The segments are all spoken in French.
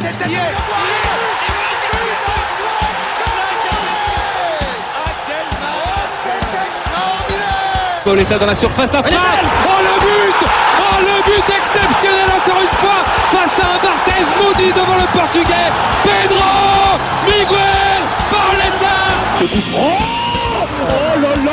tête Pauletta dans la surface d'affaire. Oh le but. Oh le but exceptionnel encore une fois face à un Barthez maudit devant le portugais. Pedro Miguel Pauletta Ce coup franc Oh là là.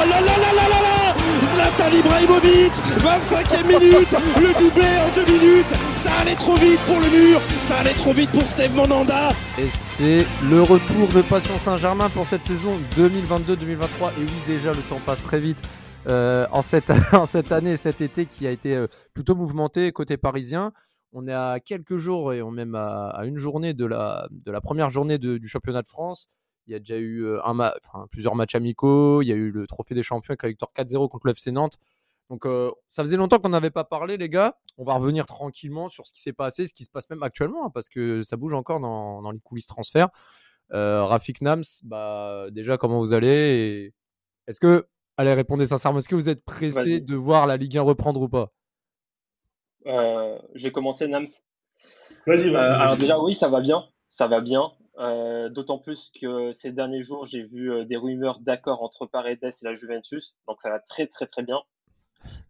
Zlatan Ibrahimovic 25e minute Le doublé en deux minutes Ça allait trop vite pour le mur Ça allait trop vite pour Steve Monanda Et c'est le retour de Passion Saint-Germain pour cette saison 2022-2023. Et oui, déjà, le temps passe très vite euh, en, cette, en cette année, cet été qui a été euh, plutôt mouvementé côté parisien. On est à quelques jours et on même à, à une journée de la, de la première journée de- du championnat de France. Il y a déjà eu euh, un ma- enfin, plusieurs matchs amicaux. Il y a eu le trophée des champions avec la victoire 4-0 contre le FC Nantes. Donc, euh, ça faisait longtemps qu'on n'avait pas parlé, les gars. On va revenir tranquillement sur ce qui s'est passé, ce qui se passe même actuellement, hein, parce que ça bouge encore dans, dans les coulisses transferts. Euh, Rafik Nams, bah, déjà, comment vous allez et Est-ce que, allez, répondez sincèrement, est-ce que vous êtes pressé de voir la Ligue 1 reprendre ou pas? Euh, J'ai commencé Nams. Vas-y, Euh, vas-y. alors déjà oui, ça va bien, ça va bien. Euh, D'autant plus que ces derniers jours, j'ai vu euh, des rumeurs d'accord entre Paredes et la Juventus, donc ça va très très très bien.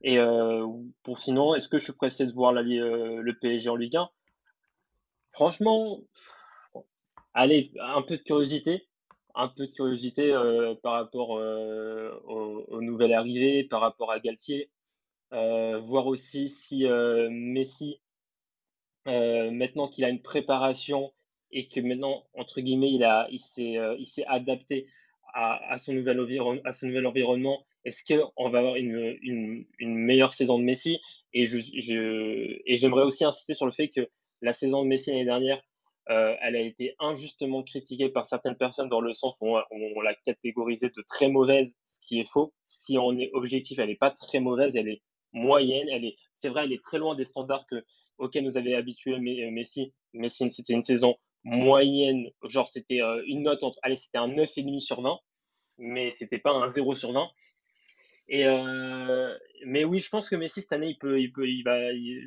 Et euh, pour sinon, est-ce que je suis pressé de voir le PSG en Ligue 1? Franchement, allez, un peu de curiosité, un peu de curiosité par rapport aux, aux nouvelles arrivées, par rapport à Galtier, voir aussi si Messi maintenant qu'il a une préparation et que maintenant, entre guillemets, il euh, il s'est adapté à, son nouvel environnement, est-ce qu'on va avoir une, meilleure saison de Messi? Et je, je, j'aimerais aussi insister sur le fait que la saison de Messi l'année dernière, euh, elle a été injustement critiquée par certaines personnes dans le sens où on, l'a catégorisée de très mauvaise, ce qui est faux. Si on est objectif, elle n'est pas très mauvaise, elle est moyenne. Elle est, c'est vrai, elle est très loin des standards que, auxquels nous avait habitué Me- Messi. Messi, c'était une saison moyenne, genre c'était euh, une note entre, allez, c'était un 9,5 sur 20, mais c'était pas un 0 sur 20. Et euh, mais oui, je pense que Messi cette année, il peut, il peut, il va.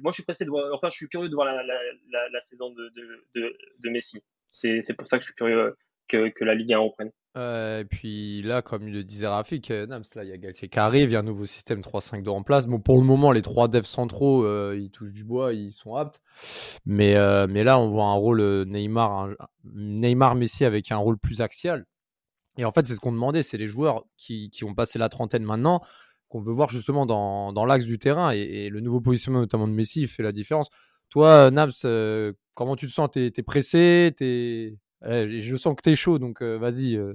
Moi, je suis pressé de voir. Enfin, je suis curieux de voir la, saison de, de, de, de Messi. C'est, pour ça que je suis curieux que, la Ligue 1 reprenne. Euh, et puis là, comme le disait Rafik, euh, Nams, là, il y a Galtier qui arrive, il y a un nouveau système 3-5-2 en place. Bon, pour le moment, les trois devs centraux, euh, ils touchent du bois, ils sont aptes. Mais, euh, mais là, on voit un rôle Neymar, Neymar Messi avec un rôle plus axial. Et en fait, c'est ce qu'on demandait, c'est les joueurs qui, qui ont passé la trentaine maintenant, qu'on veut voir justement dans, dans l'axe du terrain. Et, le nouveau positionnement, notamment de Messi, fait la différence. Toi, Nams, comment tu te sens? T'es es pressé? T'es- Je sens que t'es chaud, donc euh, vas-y, euh,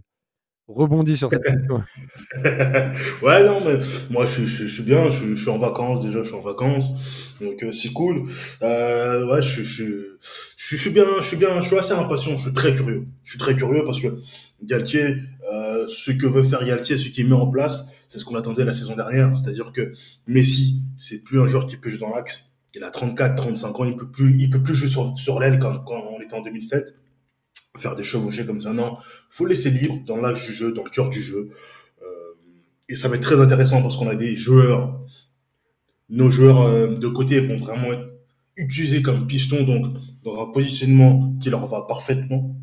rebondis sur cette question. ouais, non, mais moi, je, je, je suis bien, je, je suis en vacances déjà, je suis en vacances, donc euh, c'est cool. Euh, ouais, je, je, je, je suis bien, je suis bien, je suis assez impatient, je suis très curieux. Je suis très curieux parce que Galtier, ce que veut faire Galtier, ce qu'il met en place, c'est ce qu'on attendait la saison dernière, c'est-à-dire que Messi, c'est plus un joueur qui peut jouer dans l'axe. Il a 34, 35 ans, il peut plus, il peut plus jouer sur, sur l'aile comme quand on était en 2007 faire des chevauchés comme ça. Non, faut laisser libre dans l'axe du jeu, dans le cœur du jeu. Euh, et ça va être très intéressant parce qu'on a des joueurs, nos joueurs euh, de côté vont vraiment être utilisés comme pistons, donc dans un positionnement qui leur va parfaitement.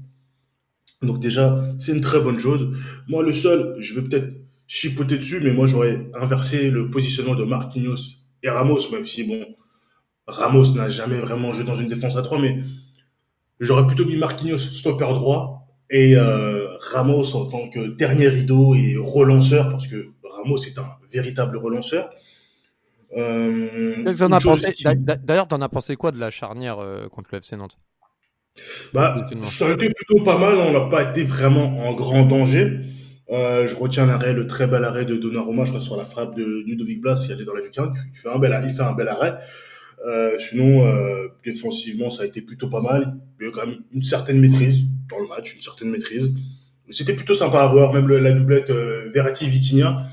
Donc déjà, c'est une très bonne chose. Moi, le seul, je vais peut-être chipoter dessus, mais moi, j'aurais inversé le positionnement de Marquinhos et Ramos, même si, bon, Ramos n'a jamais vraiment joué dans une défense à 3, mais J'aurais plutôt mis Marquinhos stopper droit et euh, Ramos en tant que dernier rideau et relanceur parce que Ramos est un véritable relanceur. Euh, D'ailleurs, t'en as pensé quoi de la charnière euh, contre le FC Nantes? Bah, ça a été plutôt pas mal. On n'a pas été vraiment en grand danger. Euh, je retiens l'arrêt, le très bel arrêt de Donnarumma, je crois, sur la frappe de Ludovic Blas, il allait dans la lucarne. Il fait un bel, arrêt- il fait un bel arrêt. Euh, sinon, euh, défensivement, ça a été plutôt pas mal. Il y a quand même une certaine maîtrise dans le match, une certaine maîtrise. C'était plutôt sympa à voir, même la doublette euh, Verratti-Vitinha,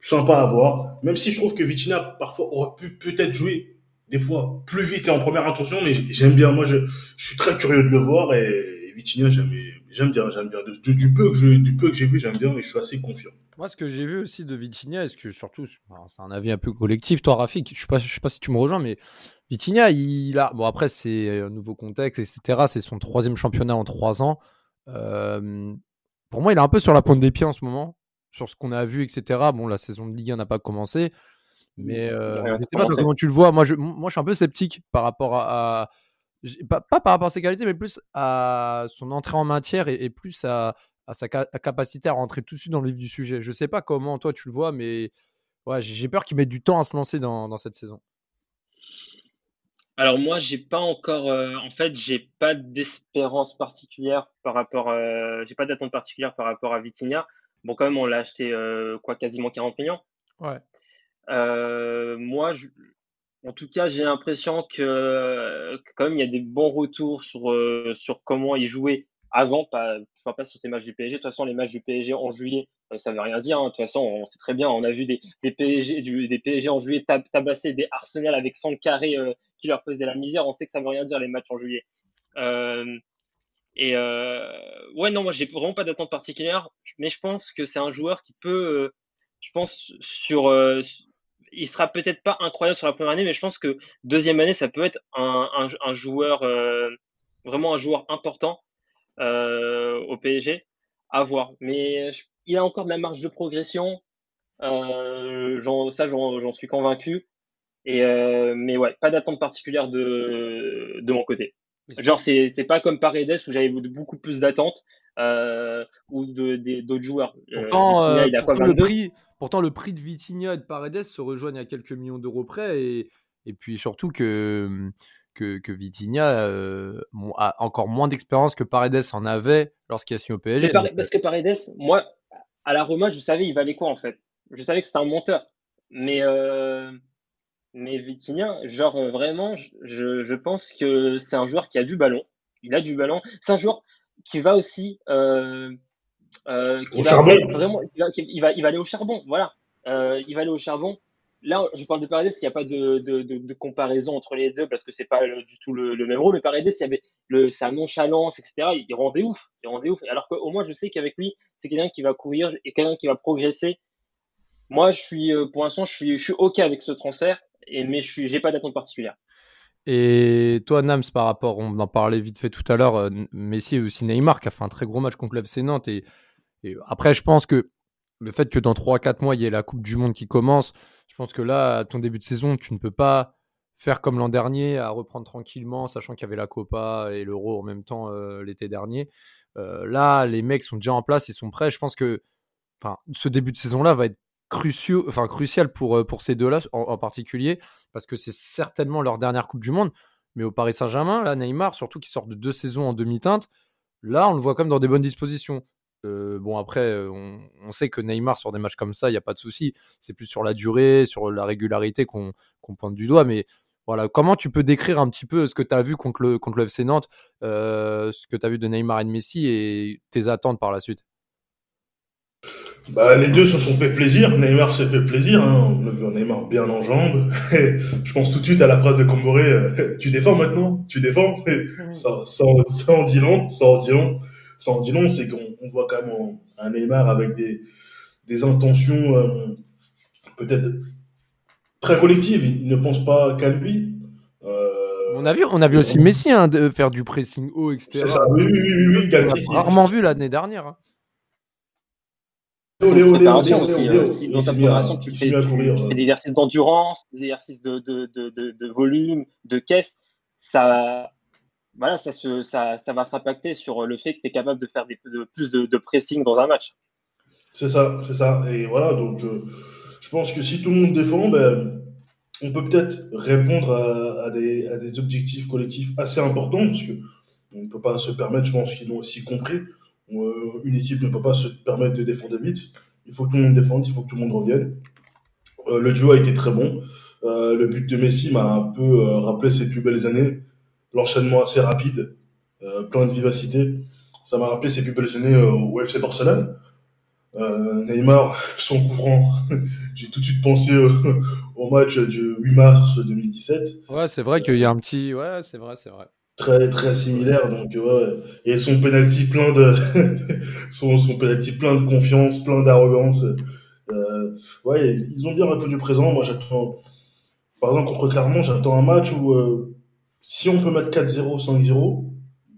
sympa à voir. Même si je trouve que Vitinha, parfois, aurait pu peut-être jouer des fois plus vite et en première intention, mais j'aime bien. Moi, je, suis très curieux de le voir et Vitinha, j'aime bien, j'aime bien. Du peu que j'ai vu, j'aime bien, mais je suis assez confiant. Moi, ce que j'ai vu aussi de Vitinha, est-ce que surtout, c'est un avis un peu collectif, toi, Rafik, je je sais pas si tu me rejoins, mais Vitinha, il a. Bon, après, c'est un nouveau contexte, etc. C'est son troisième championnat en trois ans. Euh, pour moi, il est un peu sur la pointe des pieds en ce moment, sur ce qu'on a vu, etc. Bon, la saison de Ligue 1 n'a pas commencé. Mais euh, je sais pas comment tu le vois. Moi je, moi, je suis un peu sceptique par rapport à. pas, par rapport à ses qualités, mais plus à son entrée en matière et, plus à, sa capacité à rentrer tout de suite dans le vif du sujet. Je sais pas comment toi tu le vois, mais ouais, j'ai peur qu'il mette du temps à se lancer dans, dans cette saison. Alors moi, j'ai pas encore, euh, en fait, j'ai pas d'espérance particulière par rapport, euh, j'ai pas d'attente particulière par rapport à Vitinha. Bon, quand même, on l'a acheté euh, quoi, quasiment 40 millions. Ouais. moi, en tout cas, j'ai l'impression que, quand même, il y a des bons retours sur sur comment il jouait avant, pas, pas sur ces matchs du PSG. De toute façon, les matchs du PSG en juillet, euh, ça ne veut rien dire. Hein. De toute façon, on sait très bien, on a vu des, PSG, en juillet tabasser des Arsenal avec 100 carrés euh, qui leur faisaient la misère. On sait que ça veut rien dire les matchs en juillet. Euh, et ouais, non, moi, j'ai vraiment pas d'attente particulière, mais je pense que c'est un joueur qui peut, je pense, sur. il sera peut-être pas incroyable sur la première année, mais je pense que deuxième année, ça peut être un, joueur, vraiment un joueur important au PSG à voir. Mais il a encore de la marge de progression. Euh, ça, j'en suis convaincu. Et euh, mais ouais, pas d'attente particulière de, de mon côté. Genre, c'est pas comme Paredes où j'avais beaucoup plus d'attentes euh, ou d'autres joueurs. Pourtant, il a quoi, le prix, pourtant, le prix de Vitinha et de Paredes se rejoignent à quelques millions d'euros près. Et, et puis surtout que que, que Vitinha euh, a encore moins d'expérience que Paredes en avait lorsqu'il a signé au PSG. parce que Paredes, moi, à la Roma, je savais il valait quoi en fait. Je savais que c'était un monteur. Mais, euh, mais Vitinha, genre vraiment, je, je pense que c'est un joueur qui a du ballon. Il a du ballon. C'est un joueur qui va aussi. Euh, qui au charbon. Vraiment, il va, il, va, il va aller au charbon. Voilà. il va aller au charbon là, je parle de Paredes, il n'y a pas de, comparaison entre les deux parce que c'est pas du tout le, même rôle. Mais Paredes, il y avait le, sa nonchalance, etc. Il, rendait ouf. Il rendait ouf. Alors qu'au moins, je sais qu'avec lui, c'est quelqu'un qui va courir et quelqu'un qui va progresser. Moi, je suis, euh, pour l'instant, je suis, je suis OK avec ce transfert, et, mais je n'ai pas d'attente particulière. Et toi, Nams, par rapport, on en parlait vite fait tout à l'heure, euh, Messi et aussi Neymar qui a fait un très gros match contre l'FC Nantes. Et après, je pense que le fait que dans 3-4 mois, il y ait la Coupe du Monde qui commence, je pense que là, ton début de saison, tu ne peux pas faire comme l'an dernier, à reprendre tranquillement, sachant qu'il y avait la Copa et l'Euro en même temps euh, l'été dernier. Euh, là, les mecs sont déjà en place, ils sont prêts. Je pense que ce début de saison-là va être crucial, euh, pour ces deux-là en, particulier, parce que c'est certainement leur dernière Coupe du Monde. Mais au Paris Saint-Germain, là, Neymar, surtout qui sort de deux saisons en demi-teinte, là, on le voit comme dans des bonnes dispositions. Euh, bon, après, euh, on, sait que Neymar, sur des matchs comme ça, il n'y a pas de souci. C'est plus sur la durée, sur la régularité qu'on pointe du doigt. Mais voilà, comment tu peux décrire un petit peu ce que tu as vu contre le, contre le FC Nantes, euh, ce que tu as vu de Neymar et de Messi et tes attentes par la suite? Bah, les deux se sont fait plaisir. Neymar s'est fait plaisir. Hein. On a vu un Neymar bien en jambes. je pense tout de suite à la phrase de Comboré Tu défends maintenant Tu défends ça, ça, ça, en dit long. Ça en dit long ça en dit long, c'est qu'on voit quand même un Neymar avec des, des intentions euh, peut-être très collectives. Il ne pense pas qu'à lui. Euh, on a vu, on a vu aussi Messi hein, de faire du pressing haut, etc. C'est ça, oui, oui, oui, oui, Galtier. Rarement vu l'année dernière. Hein. Tu fais, des exercices d'endurance, des exercices de, de, de, de, volume, de caisse. Ça, voilà, ça, se, ça, va s'impacter sur le fait que tu es capable de faire des, de, plus de, pressing dans un match. C'est ça, c'est ça. Et voilà, donc je, pense que si tout le monde défend, ben, on peut peut-être répondre à, des, des, objectifs collectifs assez importants, parce que on ne peut pas se permettre, je pense qu'ils l'ont aussi compris, euh, une équipe ne peut pas se permettre de défendre vite. Il faut que tout le monde défende, il faut que tout le monde revienne. Euh, le duo a été très bon. Euh, le but de Messi m'a un peu euh, rappelé ses plus belles années l'enchaînement assez rapide, euh, plein de vivacité. Ça m'a rappelé ses plus belles années euh, au FC Barcelone. Euh, Neymar, son couvrant, j'ai tout de suite pensé au match du 8 mars 2017. Ouais, c'est vrai qu'il y a un petit. Ouais, c'est vrai, c'est vrai. Très, très similaire. Donc, ouais. Et son penalty plein de. son, son penalty plein de confiance, plein d'arrogance. Euh, ouais, ils ont bien répondu présent. Moi, j'attends par exemple, contre Clermont, j'attends un match où euh, si on peut mettre 4-0, 5-0,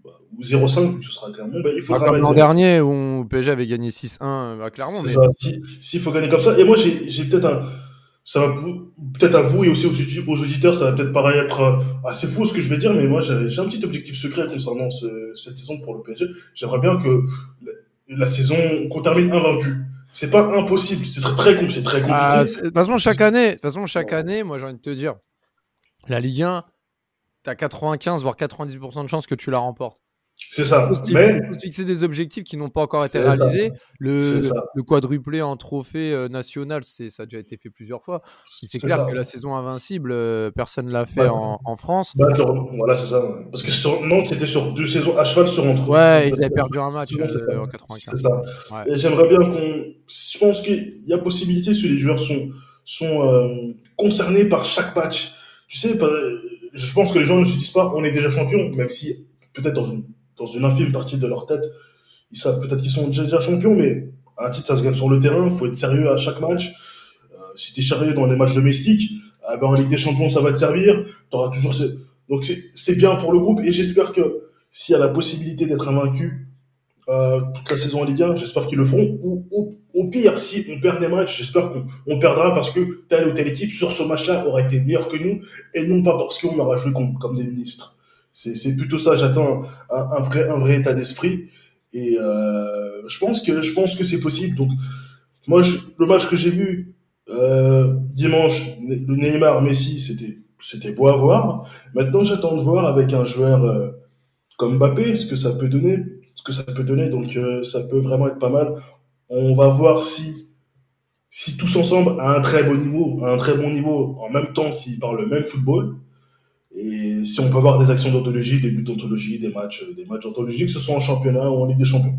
bah, ou 0-5, vu que ce sera Clermont, bah, il faudra comme mettre l'an 0. dernier où PSG avait gagné 6-1 à Clermont. Mais... ça. Si- S'il faut gagner comme ça. Et moi, j'ai peut-être un. Ça va peut-être à vous et aussi aux, audi- aux auditeurs, ça va peut-être paraître euh, assez fou ce que je vais dire, mais moi, j'ai un petit objectif secret concernant ce- cette saison pour le PSG. J'aimerais bien que la, la saison, qu'on termine invaincu. C'est pas impossible. Ce serait très, com- c'est très compliqué. Ah, c'est- de toute façon, chaque année, de toute façon, chaque année, moi j'ai envie de te dire, la Ligue 1, tu as 95 voire 90% de chances que tu la remportes. c'est ça. Il Mais, faut fixer des objectifs qui n'ont pas encore été C'est ça. réalisés. Le, C'est ça. quadruplé en trophée euh, national, c'est ça a déjà été fait plusieurs fois. C'est c'est clair ça. que la saison invincible, euh, personne ne l'a fait Ouais. en, en France. Bah, voilà, c'est ça. Parce que sur Nantes, c'était sur deux saisons à cheval sur entre. Ouais, ils avaient perdu un match C'est euh, ça. en C'est 95. ça. Ouais. Et j'aimerais bien qu'on. Je pense qu'il y a possibilité si les joueurs sont, sont euh, concernés par chaque match. Tu sais, par- je pense que les gens ne se disent pas on est déjà champion, même si peut-être dans une, infime partie de leur tête, ils savent peut-être qu'ils sont déjà, champions, mais un titre, ça se gagne sur le terrain, il faut être sérieux à chaque match. Euh, si tu es sérieux dans les matchs domestiques, ah ben en Ligue des Champions, ça va te servir. T'auras toujours ce... Donc c'est bien pour le groupe et j'espère que s'il y a la possibilité d'être invaincu euh, toute la saison en Ligue 1, j'espère qu'ils le feront. Ou au, au pire, si on perd des matchs, j'espère qu'on on perdra parce que telle ou telle équipe sur ce match-là aura été meilleure que nous et non pas parce qu'on aura joué comme, comme des ministres. C'est plutôt ça, j'attends un, un vrai, un vrai état d'esprit et euh, je pense que que c'est possible. Donc moi, je- le match que j'ai vu euh, dimanche, le Neymar Messi, c'était c'était beau à voir. Maintenant, j'attends de voir avec un joueur euh, comme Mbappé ce que ça peut donner, ce que ça peut donner. Donc, euh, ça peut vraiment être pas mal. On va voir si si tous ensemble à un très bon niveau, à un très bon niveau, en même temps, s'ils parlent le même football. Et si on peut avoir des actions d'anthologie, des buts d'anthologie, des matchs, des matchs d'anthologie, que ce soit en championnat ou en Ligue des Champions.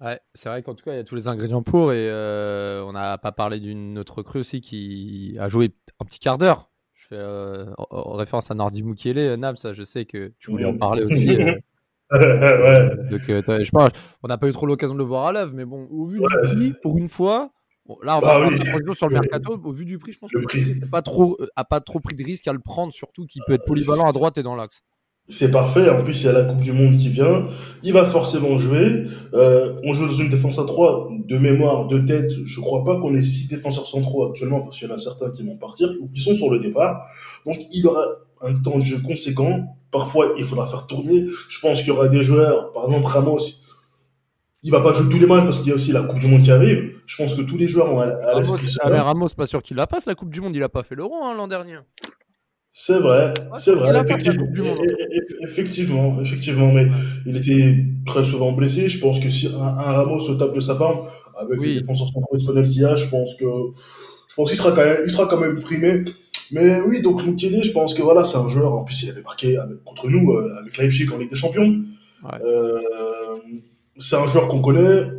Ouais, c'est vrai qu'en tout cas, il y a tous les ingrédients pour. Et euh, on n'a pas parlé d'une autre recrue aussi qui a joué un petit quart d'heure. Je fais euh, en- en référence à Nardi Mukiele. Nab, ça, je sais que tu voulais en parler aussi. euh, ouais. donc, euh, je on n'a pas eu trop l'occasion de le voir à l'œuvre, mais bon, au vu du prix, pour une fois, bon, là, on va Ah avoir oui. sur le mercato. Au vu du prix, je pense Le que prix. n'a pas trop, euh, a pas trop pris de risque à le prendre, surtout qu'il peut être polyvalent à droite et dans l'axe. C'est parfait. En plus, il y a la Coupe du Monde qui vient. Il va forcément jouer. Euh, on joue dans une défense à 3. De mémoire, de tête, je crois pas qu'on ait six défenseurs centraux actuellement parce qu'il y en a certains qui vont partir ou qui sont sur le départ. Donc, il aura un temps de jeu conséquent. Parfois, il faudra faire tourner. Je pense qu'il y aura des joueurs, par exemple Ramos. Il va pas jouer tous les matchs parce qu'il y a aussi la Coupe du Monde qui arrive. Je pense que tous les joueurs ont à, à Ramos, l'esprit mais cela. Ramos, pas sûr qu'il la passe la Coupe du Monde. Il a pas fait l'Euro hein, l'an dernier. C'est vrai, c'est vrai, effectivement. Effectivement, effectivement, mais il était très souvent blessé. Je pense que si un, un Ramos au top de sa forme, avec Oui. les défenseurs centraux espagnols qu'il y a, je pense que, je pense qu'il sera quand même, il sera quand même primé. Mais oui, donc Mukele, je pense que voilà, c'est un joueur. En plus, il avait marqué avec- contre nous euh, avec Leipzig en Ligue des Champions. Ouais. Euh, c'est un joueur qu'on connaît. Euh,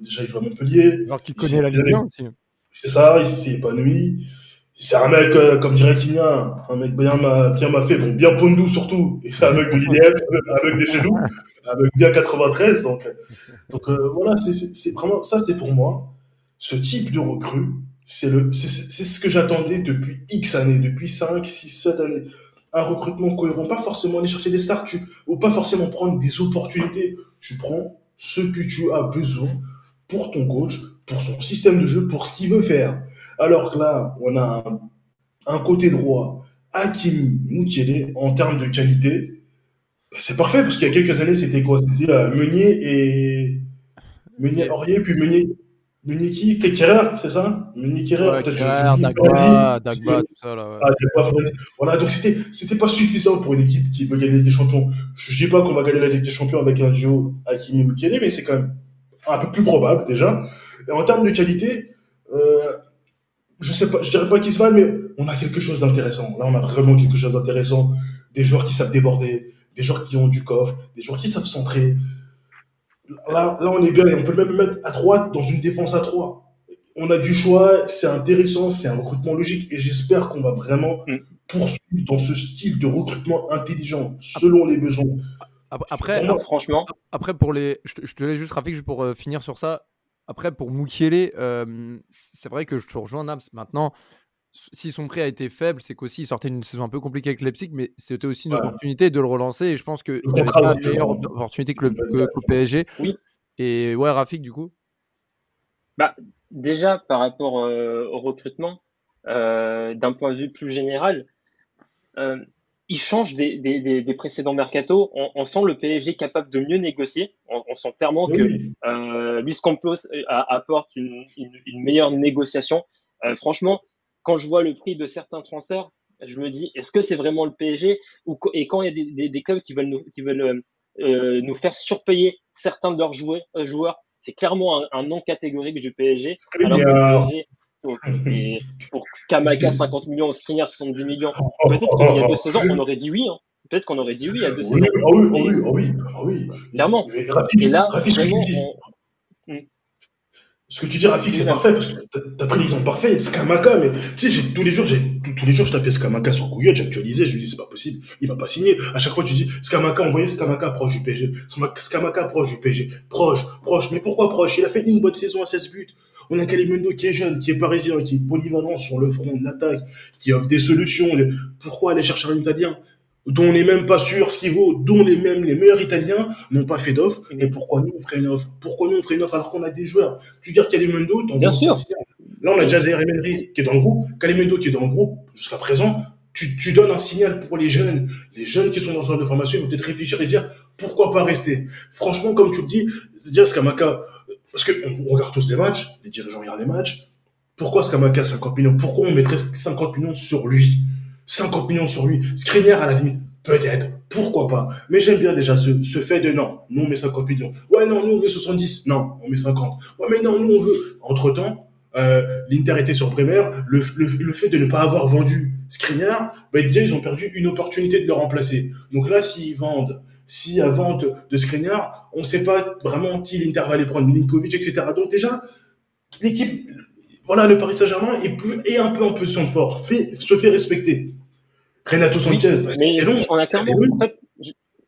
déjà, il joue à Montpellier. Alors qu'il Il connaît la Ligue 1 aussi. C'est ça, il s'est épanoui. C'est un mec, euh, comme dirait Kylian, un mec bien, ma- bien m'a fait, bon, bien Pondou surtout. Et c'est un mec de l'IDF, avec des genoux, avec bien 93. Donc, euh, donc euh, voilà, c'est vraiment, ça c'est pour moi, ce type de recrue, c'est ce que j'attendais depuis X années, depuis 5, 6, 7 années. Un recrutement cohérent, pas forcément aller chercher des stars, tu, ou pas forcément prendre des opportunités. Tu prends ce que tu as besoin pour ton coach, pour son système de jeu, pour ce qu'il veut faire. Alors que là, on a un, côté droit, Hakimi, Moukielé, en termes de qualité, bah, c'est parfait, parce qu'il y a quelques années, c'était quoi? C'était euh, Meunier et... Meunier Aurier, puis Meunier... Qui Kékérer, c'est ça? Ouais, peut-être Dagba, tout ça là. ouais. Ah, Dagba. Voilà, donc c'était, c'était pas suffisant pour une équipe qui veut gagner des champions. Je dis pas qu'on va gagner la Ligue des Champions avec un duo Hakimi Mukele, mais c'est quand même un peu plus probable déjà. Et en termes de qualité, euh, je sais pas, je dirais pas qu'ils se valent, mais on a quelque chose d'intéressant. Là, on a vraiment quelque chose d'intéressant. Des joueurs qui savent déborder, des joueurs qui ont du coffre, des joueurs qui savent centrer. Là, là, on est bien et on peut même mettre à droite dans une défense à trois. On a du choix, c'est intéressant, c'est un recrutement logique et j'espère qu'on va vraiment Mm. poursuivre dans ce style de recrutement intelligent selon les besoins. Ap- Après, moi, Franchement, Après, pour les. Je te, je te laisse juste, Rafik, pour euh, finir sur ça. Après, pour Mukiele, euh, c'est vrai que je te rejoins, Nams. Maintenant, si son prix a été faible, c'est qu'aussi il sortait d'une saison un peu compliquée avec Leipzig, mais c'était aussi une opportunité de le relancer. Et je pense qu'il n'y avait pas meilleure opportunité que le, que, PSG. Oui. Et ouais, Rafik, du coup? Bah, Déjà, par rapport au recrutement, d'un point de vue plus général, il change des, des, des, précédents mercato. On, sent le PSG capable de mieux négocier. On, sent clairement que euh, Luis Campos euh, apporte une, une, meilleure négociation. Euh, franchement, quand je vois le prix de certains transferts, je me dis, est-ce que c'est vraiment le PSG ou, Et quand il y a des, clubs qui veulent nous, qui veulent, euh, nous faire surpayer certains de leurs joueurs, joueurs c'est clairement un, un, non catégorique du PSG. Alors que PSG et pour Kamaka 50 millions, Skriniar 70 millions, peut-être qu'il y a deux saisons, on aurait dit oui. Hein. Peut-être qu'on aurait dit oui à deux saisons. Ah oui, ah oui, ah oui, ah oui. Clairement. et là, vraiment. Ce que tu dis, Rafik, c'est parfait parce que t'as pris l'exemple parfait. Skamaka, mais tu sais, tous les jours, tous les jours, je tapais Skamaka sur Google, j'actualisais, je lui dis, c'est pas possible, il va pas signer. À chaque fois, tu dis, Skamaka, envoyez Skamaka proche du PSG. Skamaka proche du PSG. Proche, proche. Mais pourquoi proche? Il a fait une bonne saison à 16 buts. On a Kalimundo qui est jeune, qui est parisien, qui est polyvalent sur le front de l'attaque, qui offre des solutions. Pourquoi aller chercher un Italien? Dont on n'est même pas sûr ce qu'il vaut, dont les mêmes les meilleurs Italiens n'ont pas fait d'offre. Et pourquoi nous on ferait une offre? Pourquoi nous on ferait une offre alors qu'on a des joueurs? Tu veux dire Kalimundo, Bien sûr. Là on a déjà Zaire Emery qui est dans le groupe, Kalimundo qui est dans le groupe jusqu'à présent. Tu, tu, donnes un signal pour les jeunes, les jeunes qui sont dans ce centre de formation, ils vont peut-être réfléchir et dire pourquoi pas rester? Franchement, comme tu le dis, dire Skamaka, parce qu'on regarde tous les matchs, les dirigeants regardent les matchs. Pourquoi Skamaka 50 millions? Pourquoi on mettrait 50 millions sur lui? 50 millions sur lui. Skriniar à la limite, peut-être, pourquoi pas. Mais j'aime bien déjà ce, ce, fait de non, nous on met 50 millions. Ouais, non, nous on veut 70. Non, on met 50. Ouais, mais non, nous on veut. Entre-temps, euh, l'Inter était sur Bremer. Le, le, le, fait de ne pas avoir vendu Skriniar, bah, déjà ils ont perdu une opportunité de le remplacer. Donc là, s'ils vendent si à vente de Skriniar, on ne sait pas vraiment qui l'Inter va aller prendre, Milinkovic, etc. Donc déjà, l'équipe, voilà, le Paris Saint-Germain est, plus, est un peu en position de force, se fait respecter. Renato Sanchez, bah, mais on a clairement, en fait,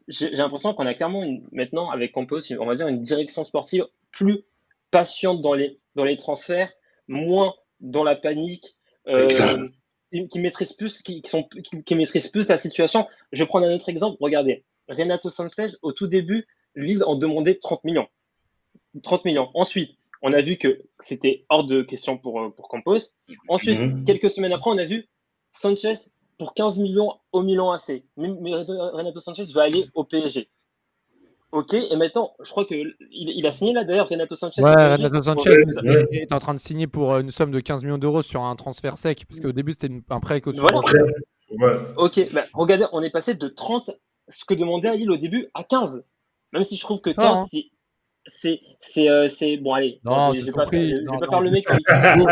j'ai l'impression qu'on a clairement maintenant avec Campos, on va dire une direction sportive plus patiente dans les dans les transferts, moins dans la panique. Euh, qui, maîtrise plus, qui, sont, qui, qui maîtrise plus la situation. Je vais prendre un autre exemple. Regardez, Renato Sanchez, au tout début, Lille en demandait 30 millions. 30 millions. Ensuite, on a vu que c'était hors de question pour, euh, pour Campos. Ensuite, mhm. quelques semaines après, on a vu Sanchez pour 15 millions au Milan AC. Mais Renato Sanchez va aller au PSG. Ok, et maintenant, je crois qu'il il a signé là d'ailleurs, Renato Sanchez. Ouais, Renato Sanchez est en train de signer pour euh, une somme de 15 millions d'euros sur un transfert sec, parce qu'au début c'était un prêt voilà. Ok, bah, regardez, on est passé de 30 ce que demandait à Lille au début à 15. Même si je trouve que 15, hein. c'est. C'est, euh, c'est, bon, allez, non, je vais pas, faire, non, pas faire le mec. Renato,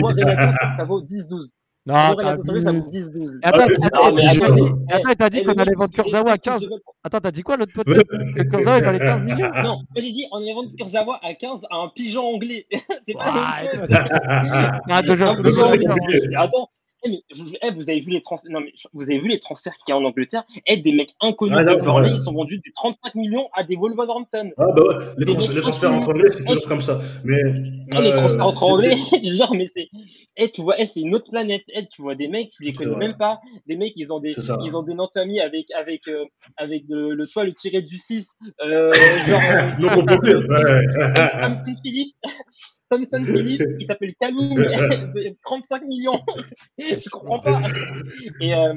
moi, Renato, ça vaut 10-12. Non, Sanchez, ça vaut 10-12. Attends, attends, t'as dit qu'on allait vendre Kurzawa à 15. Attends, t'as dit quoi l'autre pote? Que Kurzawa il valait 15 millions? Non, moi j'ai dit on allait vendre Kurzawa à 15 à un pigeon anglais. C'est pas la même chose. Attends, eh, eh, vous, avez vu les trans... non, mais vous avez vu les transferts qu'il y a en Angleterre? Eh, Des mecs inconnus ah, ils sont vendus des 35 millions à des Wolverhampton. Ah bah ouais, les, trans les transferts entre anglais, c'est toujours comme ça. Mais, les transferts entre anglais, genre, mais c'est. Tu vois, c'est une autre planète. Tu vois des mecs, tu les connais même pas. Des mecs, ils ont des, ils ont des de famille avec, avec, euh, avec le, le toit, le tiré du 6. Euh, genre. non, euh. Phillips. Thompson Phillips, il s'appelle Kaloum, 35 millions. je comprends pas. Et, euh,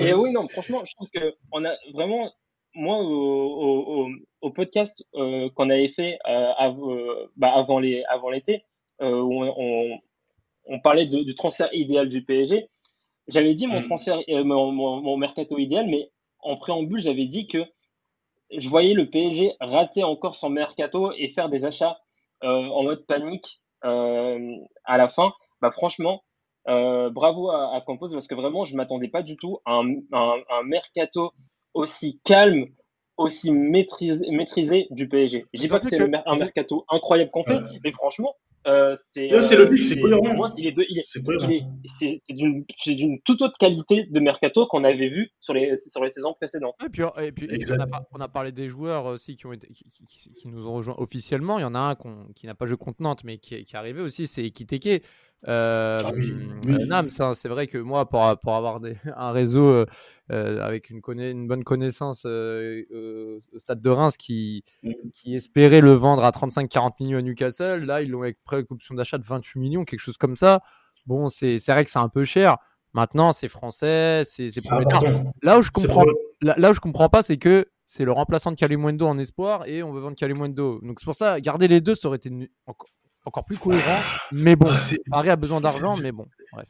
et, oui, non, franchement, je trouve que on a vraiment, moi, au, au, au podcast euh, qu'on avait fait euh, bah, avant les, avant l'été, où on, on, parlait de, du transfert idéal du PSG. J'avais dit mon mm. transfert, mon, mon, mercato idéal, mais en préambule, j'avais dit que je voyais le PSG rater encore son mercato et faire des achats en mode panique euh, à la fin, bah franchement, euh, bravo à, à, Campos parce que vraiment, je m'attendais pas du tout à un, un, mercato aussi calme, aussi maîtrisé, maîtrisé du PSG. Je dis pas que c'est un mercato incroyable qu'on fait, mais franchement, euh, c'est c'est logique, c'est cohérent. C'est d'une toute autre qualité de mercato qu'on avait vu sur les, sur les saisons précédentes. Et puis, et puis on, a, parlé des joueurs aussi qui, ont été, qui, nous ont rejoints officiellement. Il y en a un qui n'a pas joué contre Nantes, mais qui, qui est arrivé aussi, c'est Ekiteke. Euh, Ah oui, euh, c'est vrai que moi, pour, pour avoir des- un réseau euh, euh, avec une, conna- une bonne connaissance au stade de Reims qui, Mm. qui espérait le vendre à 35-40 millions à Newcastle, là, ils l'ont avec pré- option d'achat de 28 millions, quelque chose comme ça. Bon, c'est vrai que c'est un peu cher. Maintenant, c'est français, c'est. Là où je comprends, pour- là, là où je comprends pas, c'est que c'est le remplaçant de Kalimundo en espoir et on veut vendre Kalimundo. Donc c'est pour ça, garder les deux, ça aurait été encore, plus cohérent. Mais bon, Ah, Paris a besoin d'argent, mais bon, bref.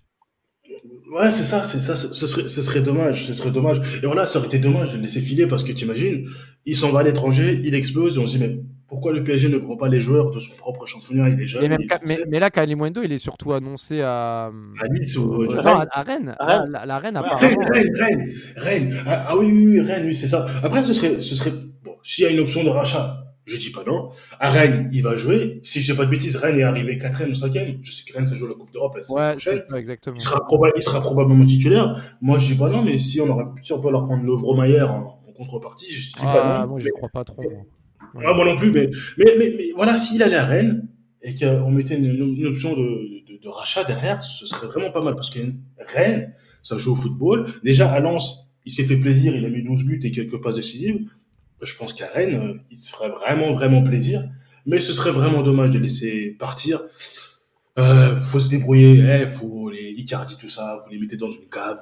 Ouais, c'est ça, c'est ça, ce serait, ce serait dommage, ce serait dommage. Et voilà, ça aurait été dommage de le laisser filer parce que t'imagines, il s'en va à l'étranger, il explose et on se dit, mais pourquoi le PSG ne prend pas les joueurs de son propre championnat? Il est jeune, Et même il est mais, mais là, Kalimundo, il est surtout annoncé à, à Nice ou à non, Rennes. à, à Rennes. À La, Rennes. la- la Rennes, Ouais, Rennes. Rennes, Rennes, Rennes. Ah, ah oui, oui, oui, Rennes, oui, c'est ça. Après, ce serait, ce serait, bon, s'il y a une option de rachat, je dis pas non. À Rennes, il va jouer. Si je dis pas de bêtises, Rennes est arrivé quatrième ou cinquième. Je sais que Rennes, ça joue la Coupe d'Europe la Ouais, prochaine. ça, exactement. Il sera, proba- il sera probablement titulaire. Moi, je dis pas non, mais si on, aurait, si on peut leur prendre Lovromayer en, en contrepartie, je dis pas Ah, non. moi, je crois pas trop. Ouais. ah, moi non plus, mais, mais, mais, mais voilà, s'il allait à Rennes et qu'on mettait une, une option de, de, de rachat derrière, ce serait vraiment pas mal parce que Rennes, ça joue au football. Déjà, à Lens, il s'est fait plaisir, il a mis 12 buts et quelques passes décisives. Je pense qu'à Rennes, euh, il se ferait vraiment, vraiment plaisir. Mais ce serait vraiment dommage de laisser partir. Euh, faut se débrouiller, eh, faut les Icardi, tout ça, vous les mettez dans une cave,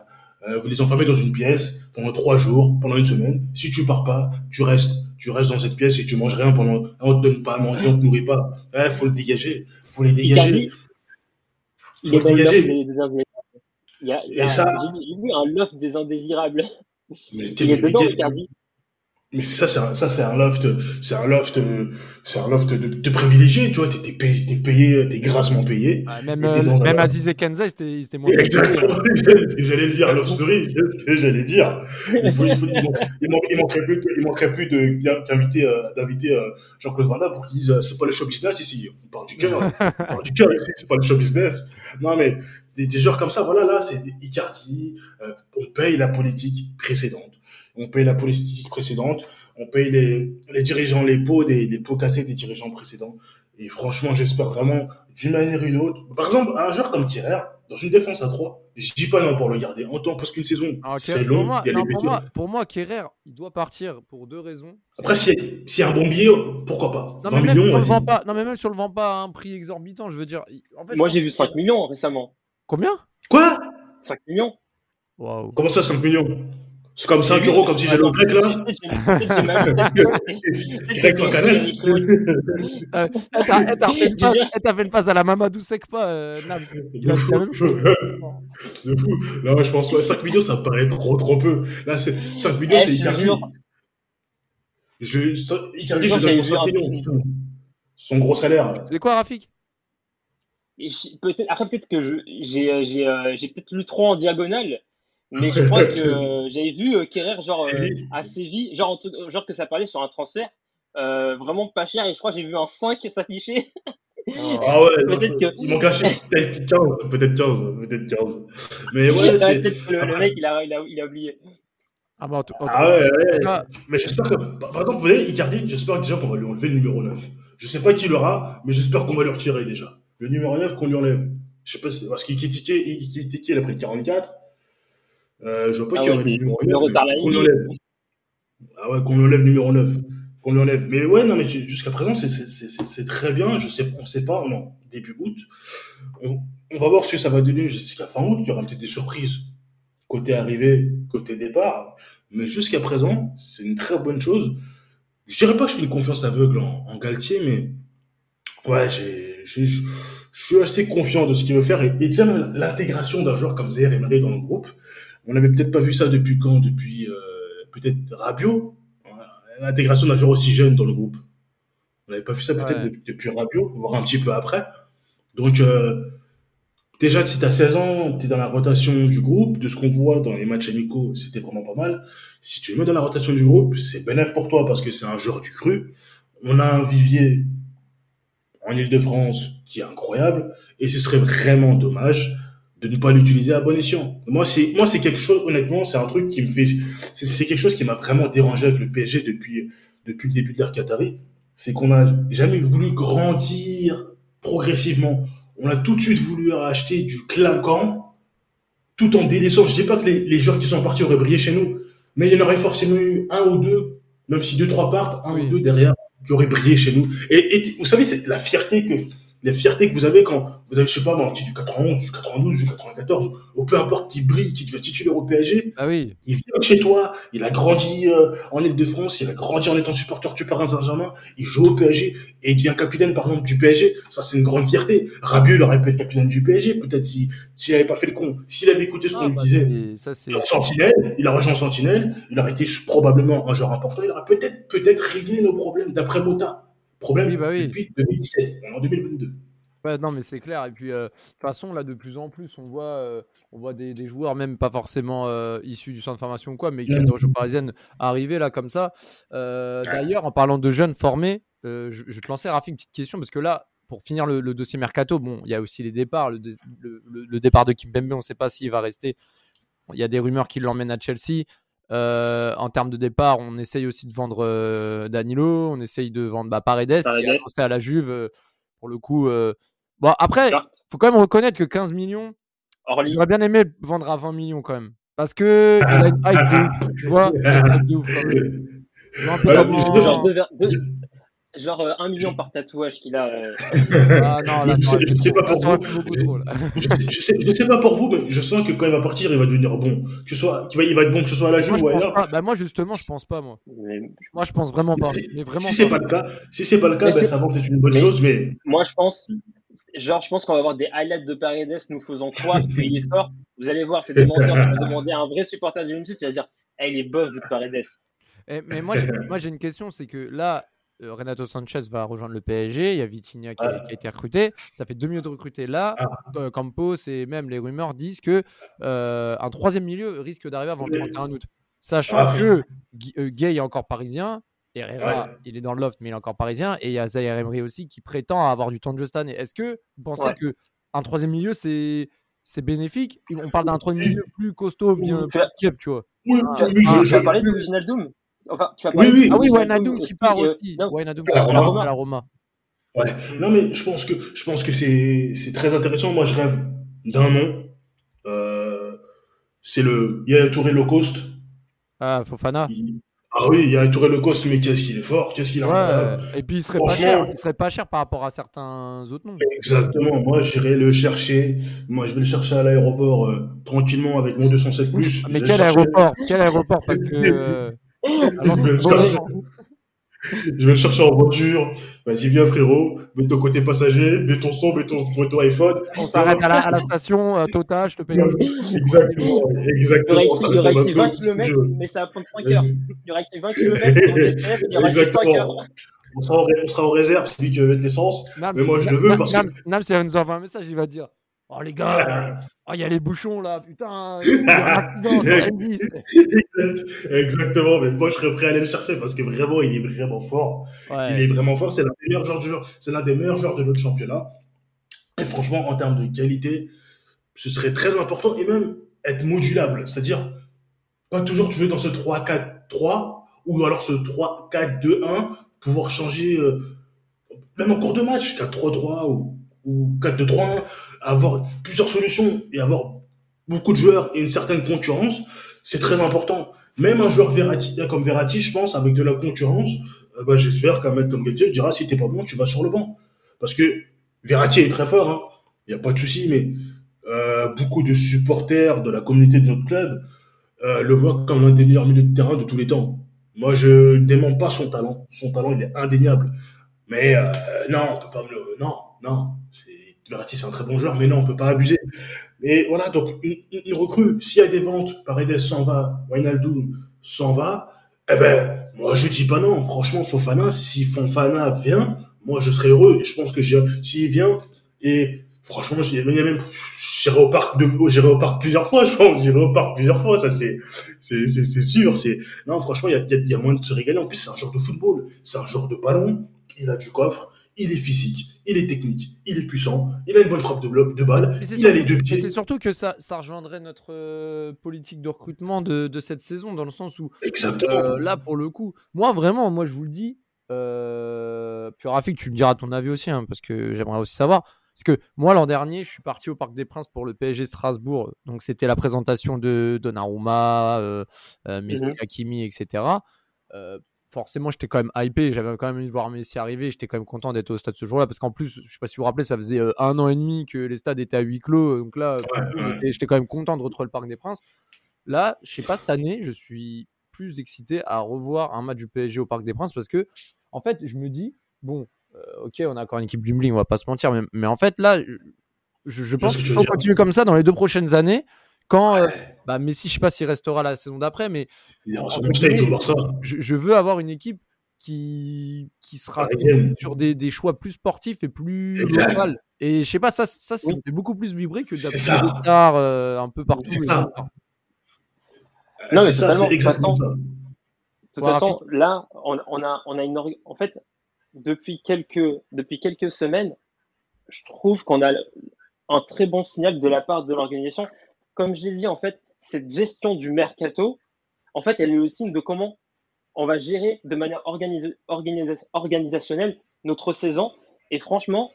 euh, vous les enfermez dans une pièce pendant trois jours, pendant une semaine. Si tu pars pas, tu restes, tu restes dans cette pièce et tu manges rien pendant, on te donne pas à manger, on te nourrit pas. Eh, faut le dégager, faut les dégager. Icardi, il Faut le dégager. des. Il y a, il y Et a- ça- j'ai vu un loft des indésirables. Mais, t'es- Il est dedans, Icardi. Mais ça, c'est un, ça, c'est un loft, c'est un loft, c'est un loft de, de privilégié, tu vois, t'es, payé, t'es payé, t'es grassement payé. Ouais, même euh, même. Aziz et Kenza, ils étaient ils étaient moins Exactement, c'est ce que j'allais dire, Love Story, c'est ce que j'allais dire. Il, faut, il, faut, il, manque- il, manque- il manquerait plus, il manquerait plus de, d'inviter, euh, d'inviter euh, Jean-Claude Van Damme pour qu'il dise, euh, c'est pas le show business ici, on parle du cœur, on parle du cœur ici, c'est pas le show business. Non, mais des, des joueurs comme ça, voilà, là, c'est des Icardi, euh, on paye la politique précédente, on paye la politique précédente, on paye les, les dirigeants, les pots, des, les pots cassés des dirigeants précédents. Et franchement, j'espère vraiment, d'une manière ou d'une autre. Par exemple, un joueur comme Thierry, dans une défense à 3, je dis pas non pour le garder en temps, parce qu'une saison, Ah, c'est pour, long, moi, il y a non, les pour, moi, pour moi, Kerrer, il doit partir pour deux raisons. Après, s'il y, a- s'il y a un bon billet, pourquoi pas? Non 20 mais, même si millions, on le pas, non, mais même si on le vend pas à un prix exorbitant, je veux dire. il- En fait, Moi, j'ai vu que- 5 millions récemment. Combien? Quoi? 5 millions. Waouh. Comment ça, 5 millions? C'est comme 5 J'ai vu- euros, comme si j'allais au grec, là Grec sans canette Euh, eh, eh, eh, t'as fait une passe à la Mamadou Sekpa, euh, Nam. De fou. Non, je pense pas. 5 millions, ça me paraît trop, trop peu. Là, c'est 5 millions, Eh, c'est te Icardi. Je, Icardi, je donne j'avais pour vu 5 un- millions. Son, son gros salaire. C'est quoi, Rafik? Peut-être après peut-être que je- j'ai euh, j'ai euh, j'ai peut-être lu trop en diagonale mais je crois que euh, j'avais vu euh, Kerrer genre euh, à Séville genre genre que ça parlait sur un transfert euh, vraiment pas cher et je crois que j'ai vu un 5 s'afficher Ah ouais, Peut-être que- ils m'ont caché peut-être 15, peut-être 15, peut-être 15. Mais ouais, Ouais, c'est. peut-être que le, le mec il a, il a, il a oublié Ah bah, en Ah ouais, ouais. Mais j'espère que, par exemple, vous voyez, Icardi, j'espère déjà qu'on va lui enlever le numéro 9. Je sais pas qui l'aura, mais j'espère qu'on va le retirer déjà. Le numéro 9 qu'on lui enlève. Je sais pas si, parce qu'il critiquait, il critiquait, il a pris le 44. Euh, je vois pas Ah qui ouais, aurait puis numéro le 9. mais retard là, Qu'on il- lui enlève. Ah ouais, qu'on lui enlève le numéro 9. Qu'on lui enlève. Mais ouais, non, mais jusqu'à présent, c'est, très bien. Je sais, on sait pas, non, début août. On, on va voir ce que ça va donner jusqu'à fin août. Il y aura peut-être des surprises côté arrivée, côté départ. Mais jusqu'à présent, c'est une très bonne chose. Je dirais pas que je fais une confiance aveugle en, en Galtier, mais ouais, je suis assez confiant de ce qu'il veut faire. Et, et déjà, l'intégration d'un joueur comme Zaire Emery dans le groupe, on n'avait peut-être pas vu ça depuis quand? Depuis euh, peut-être Rabiot L'intégration d'un joueur aussi jeune dans le groupe. On n'avait pas vu ça peut-être Ouais. depuis, depuis Rabiot, voire un petit peu après. Donc, euh, déjà, si tu as 16 ans, tu es dans la rotation du groupe, de ce qu'on voit dans les matchs amicaux, c'était vraiment pas mal. Si tu le mets dans la rotation du groupe, c'est bénéf pour toi parce que c'est un joueur du cru. On a un vivier en Ile-de-France qui est incroyable et ce serait vraiment dommage de ne pas l'utiliser à bon escient. Moi, c'est, moi, c'est quelque chose, honnêtement, c'est un truc qui me fait, c'est, quelque chose qui m'a vraiment dérangé avec le PSG depuis, depuis le début de l'ère Qatari. C'est qu'on n'a jamais voulu grandir progressivement. on a tout de suite voulu acheter du clinquant, tout en délaissant. Je dis pas que les, les joueurs qui sont partis auraient brillé chez nous, mais il y en aurait forcément eu un ou deux, même si deux, trois partent, un Oui. ou deux derrière, qui auraient brillé chez nous. Et, et vous savez, c'est la fierté que, la fierté que vous avez quand vous avez, je sais pas, moi, un petit du 91, du 92, du 94, ou peu importe qui brille, qui devient titulaire au PSG, Ah oui. il vient chez toi, il a grandi euh, en Ile-de-France, il a grandi en étant supporter du Paris Saint-Germain, il joue au PSG et il devient capitaine par exemple du PSG. Ça c'est une grande fierté. Rabiot il aurait pu être capitaine du PSG, peut-être si s'il avait pas fait le con, s'il avait écouté ce qu'on Ah, lui bah, disait. ça, Sentinelle, il a rejoint Sentinelle, il aurait été probablement un joueur important, il aurait peut-être peut-être réglé nos problèmes d'après Mota. Problème Oui, bah oui. depuis 2017, on est en 2022. Ouais, non, mais c'est clair. Et puis, euh, de toute façon, là, de plus en plus, on voit, euh, on voit des, des joueurs, même pas forcément euh, issus du centre de formation ou quoi, mais qui viennent de région parisienne arriver là comme ça. D'ailleurs, en parlant de jeunes formés, je, te lancer, Rafi, une petite question, parce que là, pour finir le, le dossier Mercato, bon, il y a aussi les départs. Le, dé- le- départ de Kimpembe, on ne sait pas s'il va rester. Il y a des rumeurs qui l'emmènent à Chelsea. Euh, en termes de départ, on essaye aussi de vendre euh, Danilo, on essaye de vendre bah, Paredes, qui est Paredes. annoncé à la Juve. euh, pour le coup, euh, bon après, Carte. faut quand même reconnaître que 15 millions, j'aurais bien aimé vendre à 20 millions quand même, parce que il a une hype de ouf, tu vois, il a une hype de ouf quand même. Je vois un peu Ouais, comment- je- Genre, deux ver- deux- genre euh, un million par tatouage qu'il a. euh, Ah non, là, Je sais- je pas pour vous. je, sais, je sais pas pour vous, mais je sens que quand il va partir, il va devenir bon. Que soit, qu'il va, il va être bon, que ce soit à la Moi, Juve je ou pense ailleurs. pas. Bah, moi, justement, je pense pas, moi. mais Moi, je pense vraiment pas. Si, Mais vraiment si c'est pas. le cas, si c'est pas le cas, ben, ça va peut-être une bonne mais- chose, mais moi, je pense, genre, je pense qu'on va avoir des highlights de Paredes nous faisant croire qu'il est fort. Vous allez voir, c'est des menteurs. Tu vas demander à un vrai supporter de Juventus, il va dire, Eh, il est bof de Paredes. Eh, mais moi, j'ai, moi, j'ai une question, c'est que là, Renato Sanchez va rejoindre le PSG. Il y a Vitinha qui, a- Ah. qui a été recruté. Ça fait deux milieux de recruter là. Ah. Euh, Campos et même les rumeurs disent que euh, un troisième milieu risque d'arriver avant le Mais- 31 août. Sachant Ah. que euh, Gay est encore parisien. Herrera, Ouais. il est dans le loft, mais il est encore parisien. Et il y a Zaire Emery aussi qui prétend avoir du temps de jeu cette année. Est-ce que vous pensez Ouais. que un troisième milieu, c'est, c'est bénéfique? On parle d'un troisième milieu plus costaud, bien Tu as- plus tu vois. oui, ah, as parlé de Wijnaldum Enfin, tu as Oui, oui. Ah oui, Wijnaldum Wijnaldum qui part euh, aussi. Wijnaldum à qui la part Roma. à la Roma. Ouais. Non, mais je pense que, je pense que c'est, c'est très intéressant. Moi, je rêve d'un nom. Euh, c'est le Yaya Touré low cost. Ah, Fofana. Il- Ah oui, Yaya Touré low cost, mais qu'est-ce qu'il est fort, qu'est-ce qu'il est Ouais. Et puis il serait pas cher. Il serait pas cher par rapport à certains autres noms. Exactement. Moi, j'irai le chercher. Moi, je vais le chercher à l'aéroport euh, tranquillement avec mon 207 plus. Ah, Mais quel chercher- aéroport Quel aéroport Parce que. Avant, Je vais le chercher. bon, Je vais le chercher en voiture. Vas-y, viens, frérot. Mets ton côté passager. Mets ton son, mets ton, mets ton iPhone. On s'arrête à la, à la station, euh, Total, je te paye. Exactement. Il y Exactement. il y aurait me écrit 20 donne un peu km, mais ça va prendre 5 heures. Il y aurait écrit 20 km, il y aurait écrit 5 heures. Exactement. On sera, en, on sera en réserve, c'est lui qui va mettre l'essence. Mais moi, je le Nam- veux Nam- parce que- Nams, il va nous envoyer un message, il va dire Oh les gars, oh, il y a les bouchons là, putain, il y a un accident sur la M10. Exact- Exactement, mais moi je serais prêt à aller le chercher parce que vraiment il est vraiment fort. Il est vraiment fort, c'est l'un des meilleurs joueurs du joueur, c'est l'un des meilleurs joueurs de notre championnat. Et franchement, en termes de qualité, ce serait très important et même être modulable, c'est-à-dire pas toujours jouer dans ce 3-4-3 ou alors ce 3-4-2-1, pouvoir changer euh, même en cours de match, 4-3-3 ou, ou 4-2-3-1, avoir plusieurs solutions et avoir beaucoup de joueurs et une certaine concurrence, c'est très important. Même un joueur Verratti, comme Verratti, je pense, avec de la concurrence, euh, bah, j'espère qu'un mec comme Galtier dira si t'es pas bon, tu vas sur le banc. Parce que Verratti est très fort, hein. il n'y a pas de souci, mais euh, beaucoup de supporters de la communauté de notre club euh, le voient comme l'un des meilleurs milieux de terrain de tous les temps. Moi, je ne dément pas son talent. Son talent, il est indéniable. Mais euh, non, on peut pas me le... Non, non. C'est... Verratti, c'est un très bon joueur, mais non, on peut pas abuser. Mais voilà, donc une, recrue, s'il y a des ventes, Paredes s'en va, Wijnaldum s'en va, eh ben, moi je dis pas non. Franchement, Fofana, si Fofana vient, moi je serais heureux. Et je pense que s'il vient, et franchement, a même, j'irai au parc de, j'irai au parc plusieurs fois, je pense. J'irai au parc plusieurs fois, ça c'est, c'est, c'est, sûr. C'est, non, franchement, il y a, y y a moyen de se régaler. En plus, c'est un joueur de football, c'est un joueur de ballon. Il a du coffre, il est physique, il est technique, il est puissant, il a une bonne frappe de, bloc, de balle, il a les surtout- deux pieds. c'est surtout que ça, ça rejoindrait notre euh, politique de recrutement de, de cette saison, dans le sens où Exactement. Euh, là, pour le coup, moi vraiment, moi je vous le dis. Euh... Puis Rafik, tu me diras ton avis aussi, hein, parce que j'aimerais aussi savoir. Parce que moi, l'an dernier, je suis parti au Parc des Princes pour le PSG Strasbourg. Donc, c'était la présentation de Donnarumma, euh, euh, Messi, Mhm. Hakimi, etc. Euh, forcément, j'étais quand même hypé. J'avais quand même envie de voir Messi arriver. J'étais quand même content d'être au stade ce jour-là. Parce qu'en plus, je sais pas si vous vous rappelez, ça faisait euh, un an et demi que les stades étaient à huis clos. Donc là, Ouais, j'étais- quand même content de retrouver le Parc des Princes. Là, je sais pas, cette année, je suis plus excité à revoir un match du PSG au Parc des Princes parce que, en fait, je me dis, bon, euh, ok, on a encore une équipe bling on va pas se mentir, mais, mais en fait, là, je, je pense qu'il faut continuer comme ça dans les deux prochaines années. Quand euh, bah, Messi, je sais pas s'il restera la saison d'après, mais je, je veux avoir une équipe qui, qui sera sur des, des choix plus sportifs et plus local. Et je sais pas, ça, ça, Oui. fait beaucoup plus vibrer que C'est d'appeler ça. des stars euh, un peu partout. C'est ça. Non, mais c'est ça, totalement. c'est exactement ça. De toute Ouais, façon, là, on, on a, on a une. En fait, depuis quelques, depuis quelques semaines, je trouve qu'on a un très bon signal de la part de l'organisation. Comme j'ai dit, en fait, cette gestion du mercato, en fait, elle est le signe de comment on va gérer de manière organisationnelle notre saison. Et franchement,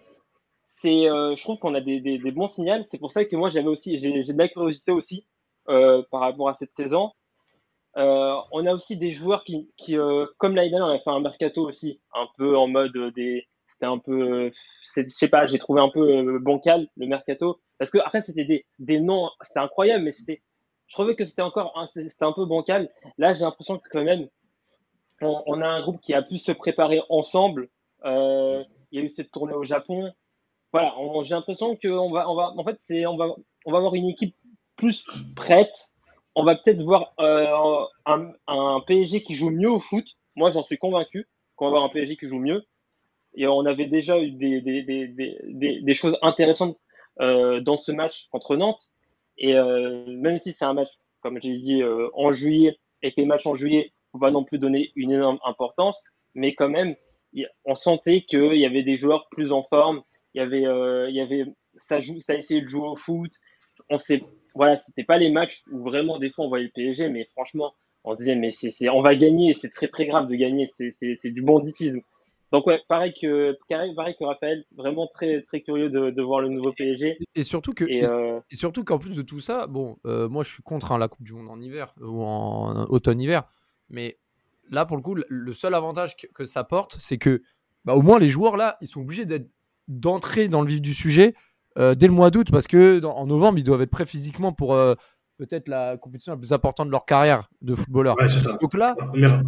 euh, je trouve qu'on a des, bons signaux. C'est pour ça que moi, j'avais aussi, j'ai de la curiosité aussi euh, par rapport à cette saison. Euh, on a aussi des joueurs qui, qui comme l'année dernière, on a fait un mercato aussi, un peu en mode des. C'était un peu. Je sais pas, j'ai trouvé un peu bancal le mercato. Parce que après, c'était des, des noms, c'était incroyable, mais c'était. Je trouvais que c'était encore. C'était un peu bancal. Là, j'ai l'impression que quand même, on, a un groupe qui a pu se préparer ensemble. Euh, il y a eu cette tournée au Japon. Voilà, j'ai l'impression qu'on va, on va, en fait, c'est, on va, on va avoir une équipe plus prête. On va peut-être voir euh, un, PSG qui joue mieux au foot. Moi, j'en suis convaincu qu'on va avoir un PSG qui joue mieux. Et on avait déjà eu des, des, des, des, choses intéressantes dans ce match contre Nantes. Et euh, même si c'est un match, comme j'ai dit, euh, en juillet, et que les matchs en juillet, faut pas non plus donner une énorme importance, mais quand même, on sentait qu'il y avait des joueurs plus en forme. Il y avait, euh, il y avait, ça joue, ça essayait de jouer au foot. On sait, voilà, c'était pas les matchs où vraiment des fois on voyait le PSG, mais franchement, on se disait mais c'est, on va gagner, c'est très très grave de gagner, c'est du banditisme. Donc ouais, pareil que, pareil, que Raphaël, vraiment très très curieux de, de voir le nouveau PSG. Et surtout que, Et euh, Et surtout qu'en plus de tout ça, bon, euh, moi je suis contre hein, la Coupe du Monde en hiver euh, ou en automne-hiver, mais là pour le coup, le- seul avantage que, que ça porte, c'est que bah, au moins les joueurs là, ils sont obligés d'être d'entrer dans le vif du sujet euh, dès le mois d'août parce que dans- en novembre ils doivent être prêts physiquement pour peut-être la compétition la plus importante de leur carrière de footballeur. Ouais. Donc là,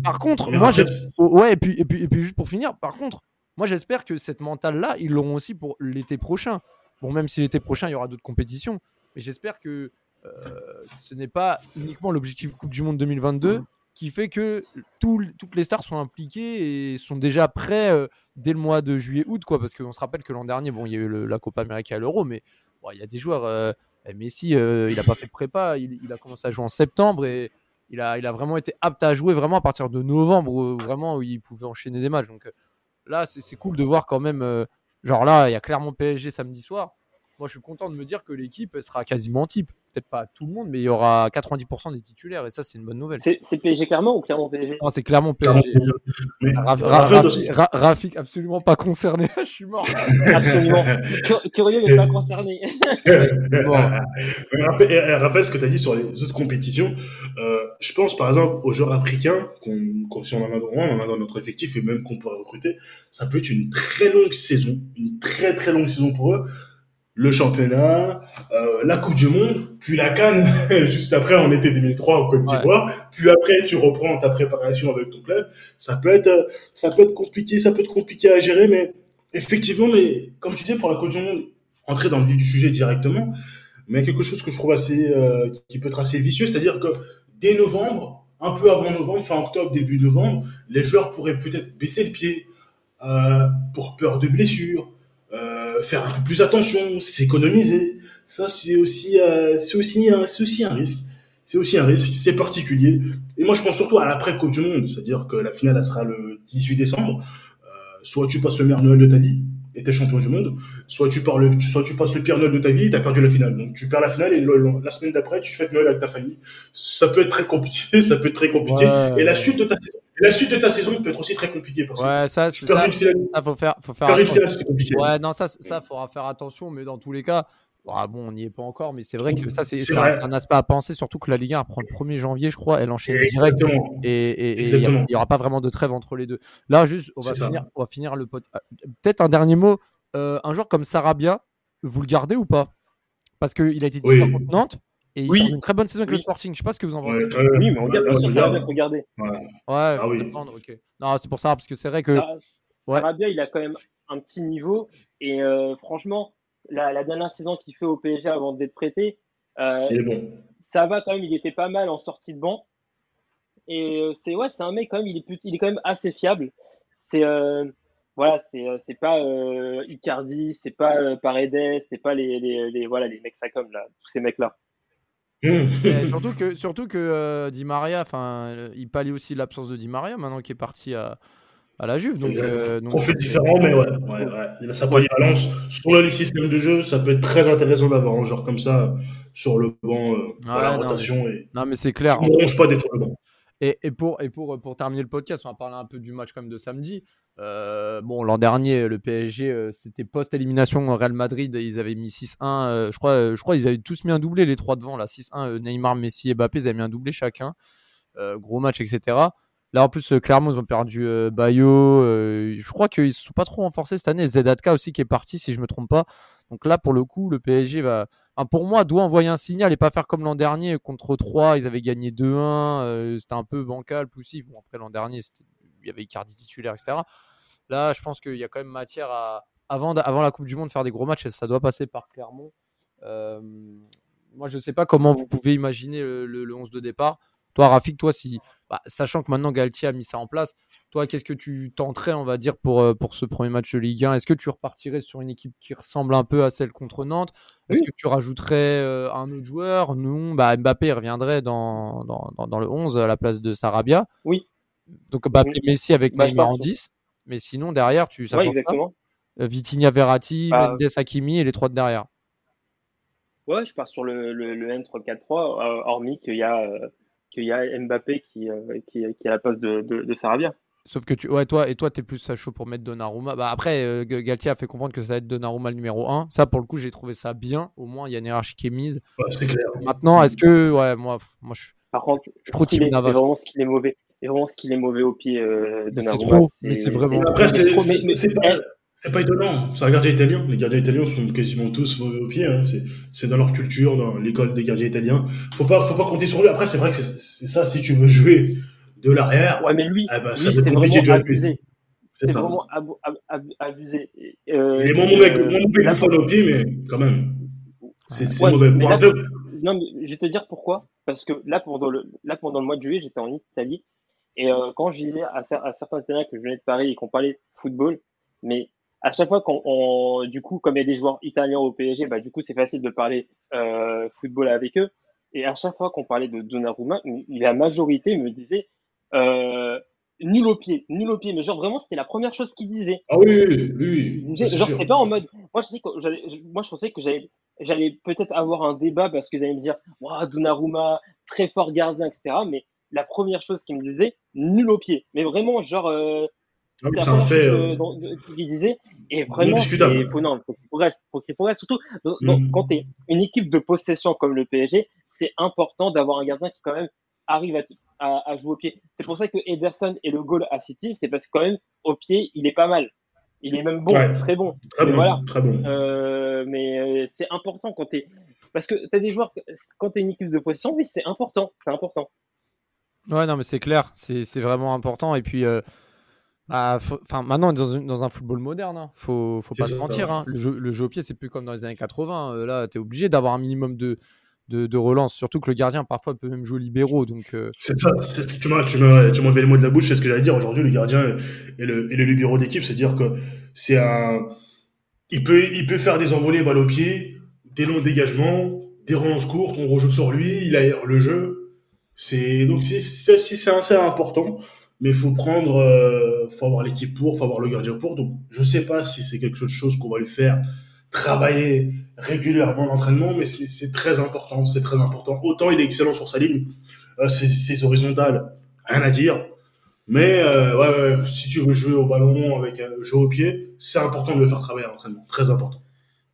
par contre, moi j'ai Oh, Ouais, et puis, et, puis, et puis juste pour finir, par contre, moi j'espère que cette mentale-là, ils l'auront aussi pour l'été prochain. Bon, même si l'été prochain, il y aura d'autres compétitions, mais j'espère que euh, ce n'est pas uniquement l'objectif Coupe du Monde 2022 qui fait que tout- toutes les stars sont impliquées et sont déjà prêts euh, dès le mois de juillet-août, quoi. Parce qu'on se rappelle que l'an dernier, bon, il y a eu le- la Copa América à l'Euro, mais bon, il y a des joueurs. euh, Messi, euh, il n'a pas fait de prépa, il, a commencé à jouer en septembre et il a, il a vraiment été apte à jouer vraiment à partir de novembre, où, vraiment où il pouvait enchaîner des matchs. Donc euh, là, c'est cool de voir quand même. euh, genre là, il y a clairement PSG samedi soir. Moi, je suis content de me dire que l'équipe sera quasiment type. Peut-être pas tout le monde, mais il y aura 90% des titulaires et ça, c'est une bonne nouvelle. c'est, PSG clairement ou clairement PSG Non, c'est clairement clairement, PSG. Rafik, absolument pas concerné. je suis mort. Absolument. Cur- Curieux mais pas concerné. Mais rappelle, et rappelle ce que tu as dit sur les autres compétitions. Euh, je pense par exemple aux joueurs africains, qu'on, qu'on- si on en a dans notre effectif et même qu'on pourrait recruter, ça peut être une très longue saison, une très très longue saison pour eux. Le championnat, euh, la Coupe du Monde, puis la Cannes, juste après en été 2003 en Côte d'Ivoire, puis après tu reprends ta préparation avec ton club. Ça peut être, euh, ça peut être compliqué, ça peut être compliqué à gérer, mais effectivement, mais comme tu dis pour la Coupe du Monde, entrer dans le vif du sujet directement, mais quelque chose que je trouve assez, euh, qui peut être assez vicieux, c'est-à-dire que dès novembre, un peu avant novembre, fin octobre, début novembre, les joueurs pourraient peut-être baisser le pied euh, pour peur de blessures, faire un peu plus attention, s'économiser. Ça, c'est aussi, euh, c'est aussi, un- c'est aussi un risque. C'est aussi un risque, c'est particulier. Et moi, je pense surtout à l'après Coupe du Monde, c'est-à-dire que la finale, elle sera le 18 décembre. Euh, soit tu passes le meilleur Noël de ta vie et t'es champion du monde, soit tu, pars le, soit tu passes le pire Noël de ta vie et t'as perdu la finale. Donc tu perds la finale et le- le- la semaine d'après, tu fêtes Noël avec ta famille. Ça peut être très compliqué, ça peut être très compliqué. Ouais. Et la suite de ta saison, la suite de ta saison peut être aussi très compliquée. Parce ouais, ça, c'est ça, une finale. ça, faut faire, faut faire une finale, c'est compliqué. Ouais, non, ça, ça, faudra faire attention, mais dans tous les cas, ah bon, on n'y est pas encore, mais c'est vrai que ça, c'est un, aspect à penser, surtout que la Ligue 1 prend le 1er janvier, je crois, elle enchaîne direct. Exactement. Et il n'y aura pas vraiment de trêve entre les deux. Là, juste, on va, finir, on va finir le pot. ah, Peut-être un dernier mot. Euh, un joueur comme Sarabia, vous le gardez ou pas? Parce qu'il a été Oui. contre Nantes et il Oui. sort d'une très bonne saison avec le. Sporting. Je sais pas ce que vous en pensez. Oui, mais on regarde, ouais, bien sûr, ouais, ouais. Ah oui. dépendre, ok. Non, c'est pour ça, parce que c'est vrai que. Ah, Ouais. Sarabia, il a quand même un petit niveau. Et euh, franchement, la, la dernière saison qu'il fait au PSG avant d'être prêté, euh, Il est bon. ça va quand même. Il était pas mal en sortie de banc. Et euh, c'est ouais, c'est un mec quand même. Il est, plus- il est quand même assez fiable. C'est euh, voilà, c'est c'est pas euh, Icardi, c'est pas euh, Paredes, c'est pas les, les, les voilà les mecs ça comme là, tous ces mecs là. Mais surtout que, surtout que euh, Di Maria, enfin, euh, il pallie aussi l'absence de Di Maria maintenant qui est parti à, à la Juve. Donc, euh, donc- Profil différent, mais ouais, ouais, ouais. Il a sa polyvalence. Sur le système de jeu, ça peut être très intéressant d'avoir un joueur comme ça sur le banc, euh, dans Ouais, la non, rotation. Et Non, mais c'est clair. tu ne ronges pas d'être sur le banc. Et, et pour, et pour, pour terminer le podcast, on va parler un peu du match quand même de samedi. Euh, bon, l'an dernier, le PSG, euh, c'était post-élimination Real Madrid. Ils avaient mis 6-1. euh, je crois, euh, je crois ils avaient tous mis un doublé, les trois devant. Là, 6-1, euh, Neymar, Messi et Mbappé, ils avaient mis un doublé chacun. Euh, gros match, etc. Là, en plus, euh, clairement, ils ont perdu euh, Bayo. euh, je crois qu'ils ne se sont pas trop renforcés cette année. Zedatka aussi qui est parti, si je me trompe pas. Donc là, pour le coup, le PSG va, pour moi, doit envoyer un signal et pas faire comme l'an dernier contre 3, ils avaient gagné 2-1, euh, c'était un peu bancal, poussif. Bon, après l'an dernier, il y avait Icardi titulaire, etc. Là, je pense qu'il y a quand même matière à, avant, avant la Coupe du Monde, faire des gros matchs ça doit passer par Clermont. Euh, moi, je ne sais pas comment vous pouvez imaginer le, le- le 11 de départ. Toi, Rafik, toi, si, bah, sachant que maintenant Galtier a mis ça en place, toi, qu'est-ce que tu tenterais, on va dire, pour, euh, pour ce premier match de Ligue 1 Est-ce que tu repartirais sur une équipe qui ressemble un peu à celle contre Nantes? Est-ce que tu rajouterais euh, un autre joueur? Non, bah, Mbappé reviendrait dans, dans, dans, dans le 11 à la place de Sarabia. Oui. Donc Mbappé, Oui. Messi avec Bah, Neymar en oui. 10. Mais sinon, derrière, tu, ça Ouais, change pas exactement. Euh, Vitinha, Verratti, Bah, Mendes, Hakimi et les trois de derrière. Ouais, je pars sur le, le, le N3-4-3, euh, hormis qu'il y a euh, qu'il y a Mbappé qui, euh, qui, qui est à la place de, de, de Sarabia. Sauf que tu, ouais, toi, et toi, t'es plus chaud pour mettre Donnarumma. Bah, après, euh, Galtier a fait comprendre que ça va être Donnarumma le numéro 1. Ça, pour le coup, j'ai trouvé ça bien. Au moins, il y a une hiérarchie qui est mise. Ouais, c'est clair. Maintenant, est-ce que, ouais, moi, moi je, Par contre, je suis trop ce qu'il est, vraiment ce qu'il est mauvais. C'est vraiment ce qu'il est mauvais au pied euh, de Mais c'est Donnarumma. trop, mais c'est vraiment. Après, c'est trop, mais- c'est- mais- c'est pas, eh, c'est pas étonnant. C'est un gardien italien. Les gardiens italiens sont quasiment tous mauvais au pied. Hein. C'est- dans leur culture, dans l'école des gardiens italiens. Faut pas, faut pas compter sur lui. Après, c'est vrai que c'est ça. Si tu veux jouer de l'arrière, Ouais, mais lui, eh ben, lui, va être compliqué de jouer abusé. C'est vraiment ab- ab- ab- abusé. Euh, Il est moins mauvais que là, Buffon au pied, mais quand même. C'est Ouais, mauvais. mais Pour là, un peu. Non, mais je vais te dire pourquoi. Parce que là, pendant le, là, pendant le mois de juillet, j'étais en Italie. Et euh, quand je disais à certains Italiens que je venais de Paris et qu'on parlait football, mais à chaque fois qu'on, on- du coup, comme il y a des joueurs italiens au PSG, bah, du coup, c'est facile de parler euh, football avec eux. Et à chaque fois qu'on parlait de Donnarumma, la majorité me disait euh, nul au pied, nul au pied. Mais genre, vraiment, c'était la première chose qu'ils disaient. Ah oui, oui, oui. Disait- genre, c'était pas en mode. Moi, je sais que moi, je pensais que j'allais, j'allais peut-être avoir un débat parce que j'allais me dire, Ouah, Donnarumma, très fort gardien, etc. Mais la première chose qu'il me disait, nul au pied. Mais vraiment, genre, euh, Ah oui, un première fait. euh, qu'il disait. Et vraiment, c'est- faut, non, faut qu'il progresse, faut qu'il progresse. Surtout, dans- Mm. quand t'es une équipe de possession comme le PSG, c'est important d'avoir un gardien qui, quand même, arrive à, à, à jouer au pied. C'est pour ça que Ederson est le goal à City, c'est parce que, quand même, au pied, il est pas mal. Il est même bon, Ouais. très bon. Très mais bon. voilà. Très bon. Euh, mais euh, c'est important quand t'es. Parce que t'as des joueurs, quand t'es une équipe de possession, oui, c'est important. C'est important. Ouais, non, mais c'est clair, c'est c'est vraiment important. Et puis, euh, bah, faut- enfin, maintenant, on est dans, un football moderne, hein. faut, faut pas se mentir. hein. Le, jeu, le jeu au pied, c'est plus comme dans les années 80. Euh, là, tu es obligé d'avoir un minimum de, de, de relance, surtout que le gardien, parfois, peut même jouer libéraux. Donc, euh, C'est ça, c'est tu m'as, tu m'as, tu m'as enlevé les mots de la bouche, c'est ce que j'allais dire. Aujourd'hui, le gardien et le, et le libéraux d'équipe, c'est-à-dire que c'est un, il peut, il peut faire des envolées balles au pied, des longs dégagements, des relances courtes, on rejoue sur lui, il aère le jeu. C'est, donc c'est c'est assez important, mais faut prendre, euh, faut avoir l'équipe pour, faut avoir le gardien pour. Donc, je sais pas si c'est quelque chose qu'on va lui faire travailler régulièrement l'entraînement, mais c'est très important, c'est très important. Autant il est excellent sur sa ligne, euh, ses, ses horizontales, rien à dire. Mais euh, ouais, ouais, si tu veux jouer au ballon avec un jeu au pied, c'est important de le faire travailler à l'entraînement. Très important.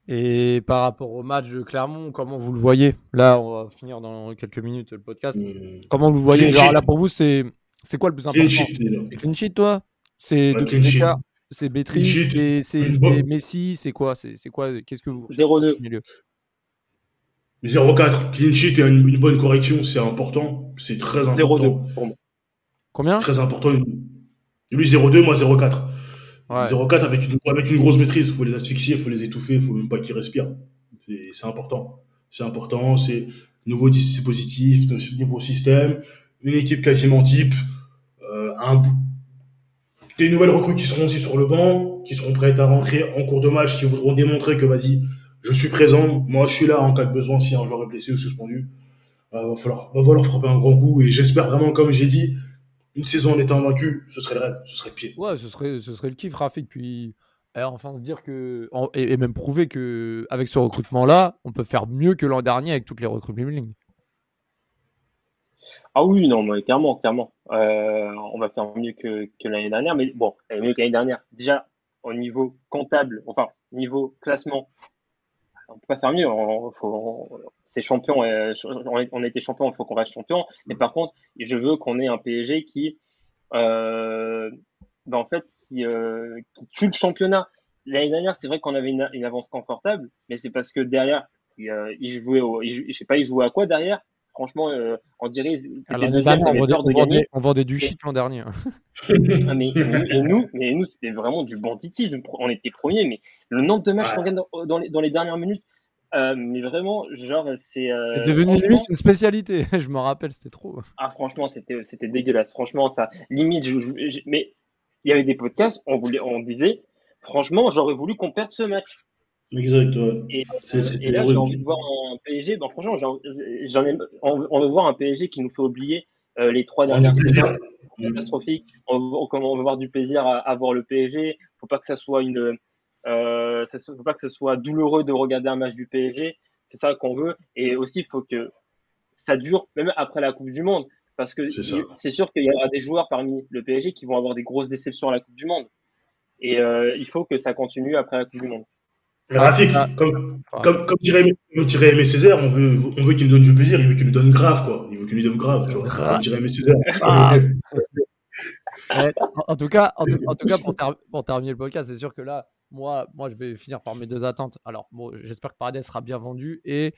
Et par rapport au match de Clermont, comment vous le voyez? Là, on va finir dans quelques minutes le podcast. Mmh. Comment vous le voyez? Sheet. Là, pour vous, c'est c'est quoi le plus important Clean sheet, déjà. C'est clean sheet, toi C'est cas, C'est Bétri, Clean sheet. et c'est Messi, c'est quoi C'est quoi Qu'est-ce que vous 0-2. au milieu 0-4. Clean sheet et une, une bonne correction, c'est important. C'est très important. 0-2 pour moi. Combien Très important. Lui, 0-2, moi, 0-4. Ouais. 0-4 avec une, avec une grosse maîtrise. Il faut les asphyxier, il faut les étouffer, il faut même pas qu'ils respirent. C'est c'est important. C'est important. C'est nouveau dispositif, nouveau système, une équipe quasiment type, euh, un, des nouvelles recrues qui seront aussi sur le banc, qui seront prêtes à rentrer en cours de match, qui voudront démontrer que vas-y, je suis présent, moi je suis là en cas de besoin si un joueur est blessé ou suspendu. Euh, va falloir, va falloir frapper un grand coup et j'espère vraiment, comme j'ai dit, une saison en étant vaincu, ce serait le rêve, ce serait le pied. Ouais, ce serait, ce serait le kiff, Rafik. Puis, eh, enfin, se dire que. et, même prouver que avec ce recrutement-là, on peut faire mieux que l'an dernier avec toutes les recrues League. Ah oui, non, mais clairement, clairement. Euh, on va faire mieux que, l'année dernière, mais bon, euh, mieux que l'année dernière. Déjà, au niveau comptable, enfin, niveau classement, on peut pas faire mieux. On, c'est champion, euh, on, été champion, il faut qu'on reste champion. Mais par contre, je veux qu'on ait un PSG qui, euh, ben, en fait, qui, tue le championnat. L'année dernière, c'est vrai qu'on avait une, avance confortable, mais c'est parce que derrière, il, il au, je sais pas, il jouait à quoi derrière? Franchement, euh, on dirait dernière, on vendait, peur de on vendait- gagner. on vendait du shit l'an dernier. Ah, mais, et nous, mais nous, c'était vraiment du banditisme. On était premiers, mais le nombre de matchs Ouais. qu'on gagne dans, dans les, dans les dernières minutes, euh, mais vraiment, genre, c'est. euh, C'est devenu franchement- une spécialité. je me rappelle, c'était trop. Ah, franchement, c'était, c'était dégueulasse. Franchement, ça, limite, je- je- je- mais il y avait des podcasts, on voulait, on disait, franchement, j'aurais voulu qu'on perde ce match. Exact, ouais. Et, euh, là, j'ai envie de voir un PSG. Ben, franchement, j'en, ai, on, on veut voir un PSG qui nous fait oublier euh, les trois dernières saisons catastrophiques. On, veut- comme on veut voir du plaisir à, à voir le PSG. Faut pas que ça soit une, euh, ça faut pas que ce soit douloureux de regarder un match du PSG. C'est ça qu'on veut. Et aussi, il faut que ça dure même après la Coupe du Monde. Parce que C'est sûr qu'il y aura des joueurs parmi le PSG qui vont avoir des grosses déceptions à la Coupe du Monde. Et euh, il faut que ça continue après la Coupe du Monde. Rafik, Ah. comme, Ah. comme, comme dirait, comme dirait Aimé Césaire, on veut, on veut qu'il nous donne du plaisir, il veut qu'il nous donne grave, quoi. Il veut qu'il nous donne grave, tu vois. Comme dirait Aimé Césaire. Ah. Ouais, en, en tout cas, en, tout- en tout cas pour, ter- pour terminer le podcast, c'est sûr que là, moi, moi, je vais finir par mes deux attentes. Alors, bon, j'espère que Paredes sera bien vendu et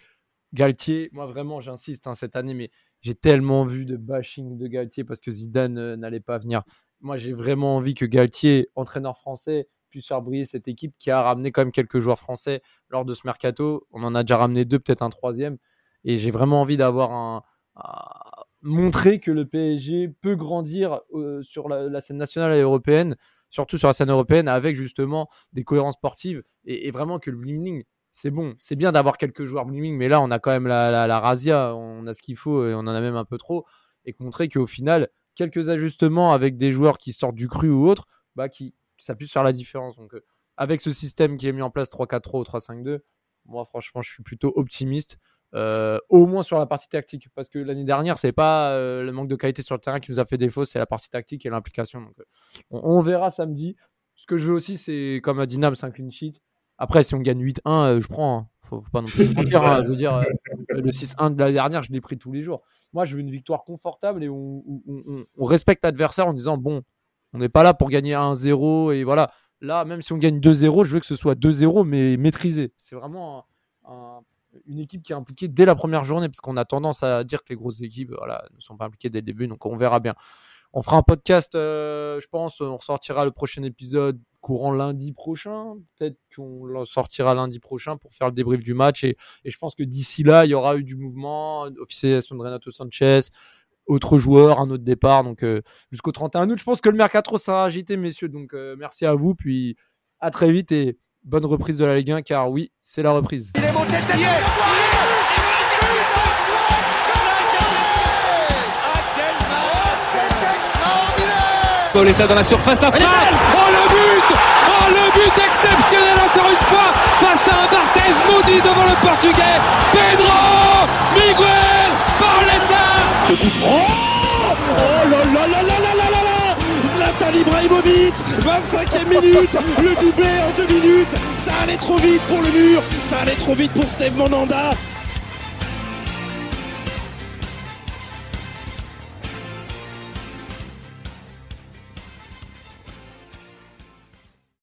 Galtier. Moi, vraiment, j'insiste hein, cette année, mais j'ai tellement vu de bashing de Galtier parce que Zidane euh, n'allait pas venir. Moi, j'ai vraiment envie que Galtier, entraîneur français, faire briller cette équipe qui a ramené quand même quelques joueurs français lors de ce mercato. On en a déjà ramené deux, peut-être un troisième. Et j'ai vraiment envie d'avoir un, un- montrer que le PSG peut grandir euh, sur la, scène nationale et européenne, surtout sur la scène européenne, avec justement des cohérences sportives et, vraiment que le bling c'est bon. C'est bien d'avoir quelques joueurs bling mais là, on a quand même la, la, razzia, on a ce qu'il faut et on en a même un peu trop. Et montrer qu'au final, quelques ajustements avec des joueurs qui sortent du cru ou autre, bah, qui, ça puisse faire la différence. Donc, euh, avec ce système qui est mis en place 3-4-3 ou 3-5-2, moi, franchement, je suis plutôt optimiste. Euh, au moins sur la partie tactique. Parce que l'année dernière, c'est pas euh, le manque de qualité sur le terrain qui nous a fait défaut, c'est la partie tactique et l'implication. Donc, euh, on, on verra samedi. Ce que je veux aussi, c'est comme a dit Nam, 5 clean sheet. Après, si on gagne 8-1, euh, je prends. hein. Faut, faut pas non plus mentir. hein. Je veux dire, euh, le 6-1 de l'année dernière, je l'ai pris tous les jours. Moi, je veux une victoire confortable et on- on- on respecte l'adversaire en disant bon, on n'est pas là pour gagner 1-0 et voilà. Là, même si on gagne 2-0, je veux que ce soit 2-0 mais maîtrisé. C'est vraiment un- un- une équipe qui est impliquée dès la première journée, parce qu'on a tendance à dire que les grosses équipes ne sont pas impliquées dès le début, donc on verra bien. On fera un podcast, euh, je pense, on ressortira le prochain épisode courant lundi prochain. Peut-être qu'on le sortira lundi prochain pour faire le débrief du match. Et, et je pense que d'ici là, il y aura eu du mouvement, officialisation de Renato Sanchez, autre joueur, un autre départ. Donc euh, jusqu'au 31 août, je pense que le mercato sera agité, messieurs. Donc euh, merci à vous, puis à très vite et bonne reprise de la Ligue 1, car oui, c'est la reprise. Il est monté Pauletta dans la surface d'affaire. Oh le but Oh le but exceptionnel encore une fois face à un Barthez maudit devant le portugais. Pedro Miguel Ce coup franc Oh là là là là là là là là Zlatan Ibrahimovic, 25e minute, le doublé en deux minutes. Ça allait trop vite pour le mur, ça allait trop vite pour Steve Monanda.